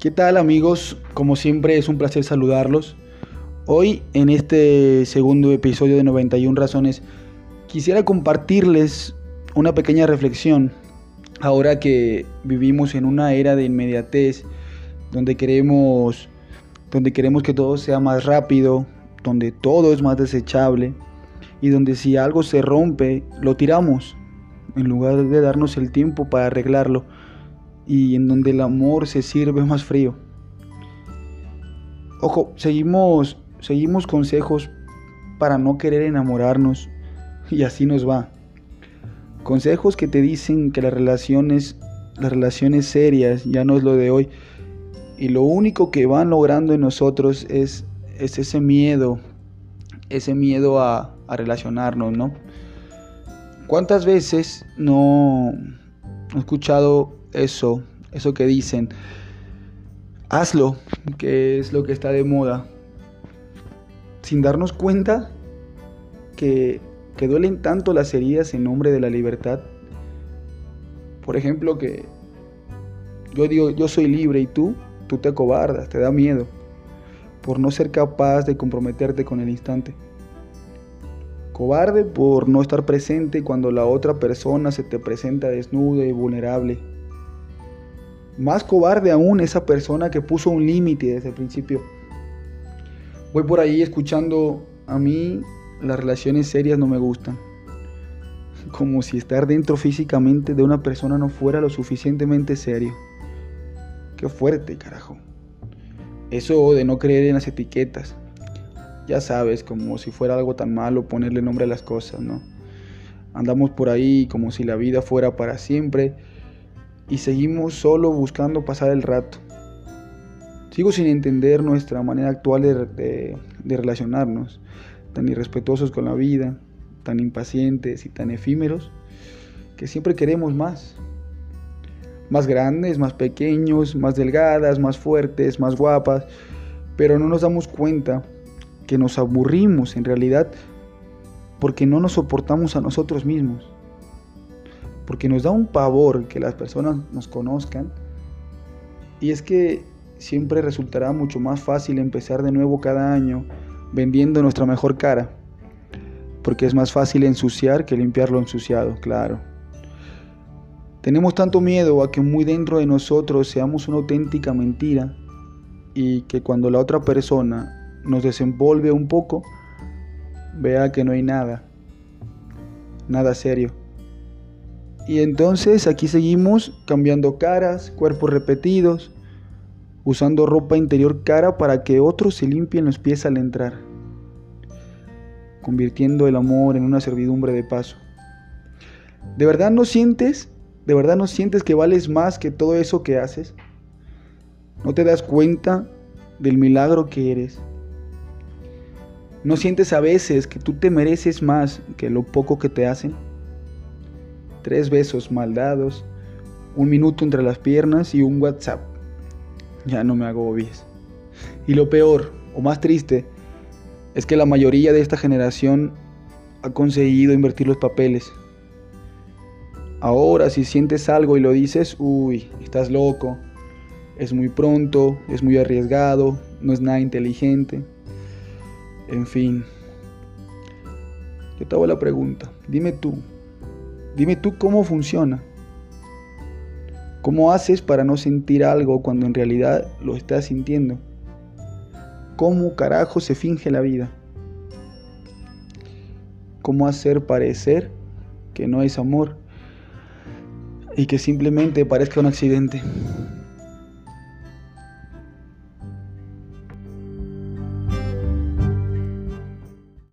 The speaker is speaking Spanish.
¿Qué tal amigos? Como siempre es un placer saludarlos. Hoy en este segundo episodio de 91 Razones quisiera compartirles una pequeña reflexión ahora que vivimos en una era de inmediatez donde queremos donde queremos que todo sea más rápido, donde todo es más desechable y donde si algo se rompe lo tiramos en lugar de darnos el tiempo para arreglarlo y en donde el amor se sirve más frío. Ojo, seguimos, seguimos consejos para no querer enamorarnos y así nos va. Consejos que te dicen que las relaciones, las relaciones serias ya no es lo de hoy y lo único que van logrando en nosotros es, es ese miedo, ese miedo a, a relacionarnos, ¿no? ¿Cuántas veces no he escuchado eso, eso que dicen, hazlo, que es lo que está de moda, sin darnos cuenta que, que duelen tanto las heridas en nombre de la libertad. Por ejemplo, que yo digo, yo soy libre y tú, tú te acobardas, te da miedo por no ser capaz de comprometerte con el instante. Cobarde por no estar presente cuando la otra persona se te presenta desnuda y vulnerable más cobarde aún esa persona que puso un límite desde el principio. Voy por ahí escuchando, a mí las relaciones serias no me gustan. Como si estar dentro físicamente de una persona no fuera lo suficientemente serio. Qué fuerte, carajo. Eso de no creer en las etiquetas. Ya sabes, como si fuera algo tan malo ponerle nombre a las cosas, ¿no? Andamos por ahí como si la vida fuera para siempre y seguimos solo buscando pasar el rato. Sigo sin entender nuestra manera actual de, relacionarnos, tan irrespetuosos con la vida, tan impacientes y tan efímeros, que siempre queremos más. Más grandes, más pequeños, más delgadas, más fuertes, más guapas, pero no nos damos cuenta que nos aburrimos en realidad porque no nos soportamos a nosotros mismos porque nos da un pavor que las personas nos conozcan. Y es que siempre resultará mucho más fácil empezar de nuevo cada año vendiendo nuestra mejor cara, porque es más fácil ensuciar que limpiar lo ensuciado, claro. Tenemos tanto miedo a que muy dentro de nosotros seamos una auténtica mentira y que cuando la otra persona nos desenvolve un poco, vea que no hay nada, nada serio. Y entonces aquí seguimos cambiando caras, cuerpos repetidos, usando ropa interior cara para que otros se limpien los pies al entrar, convirtiendo el amor en una servidumbre de paso. ¿De verdad no sientes? ¿De verdad no sientes que vales más que todo eso que haces? ¿No te das cuenta del milagro que eres? ¿No sientes a veces que tú te mereces más que lo poco que te hacen? Tres besos mal dados, un minuto entre las piernas y un WhatsApp. Ya no me agobies. Y lo peor, o más triste, es que la mayoría de esta generación ha conseguido invertir los papeles. Ahora si sientes algo y lo dices, uy, estás loco, es muy pronto, es muy arriesgado, no es nada inteligente. En fin, yo te hago la pregunta, dime tú, Dime tú cómo funciona. ¿Cómo haces para no sentir algo cuando en realidad lo estás sintiendo? ¿Cómo carajo se finge la vida? ¿Cómo hacer parecer que no es amor y que simplemente parezca un accidente?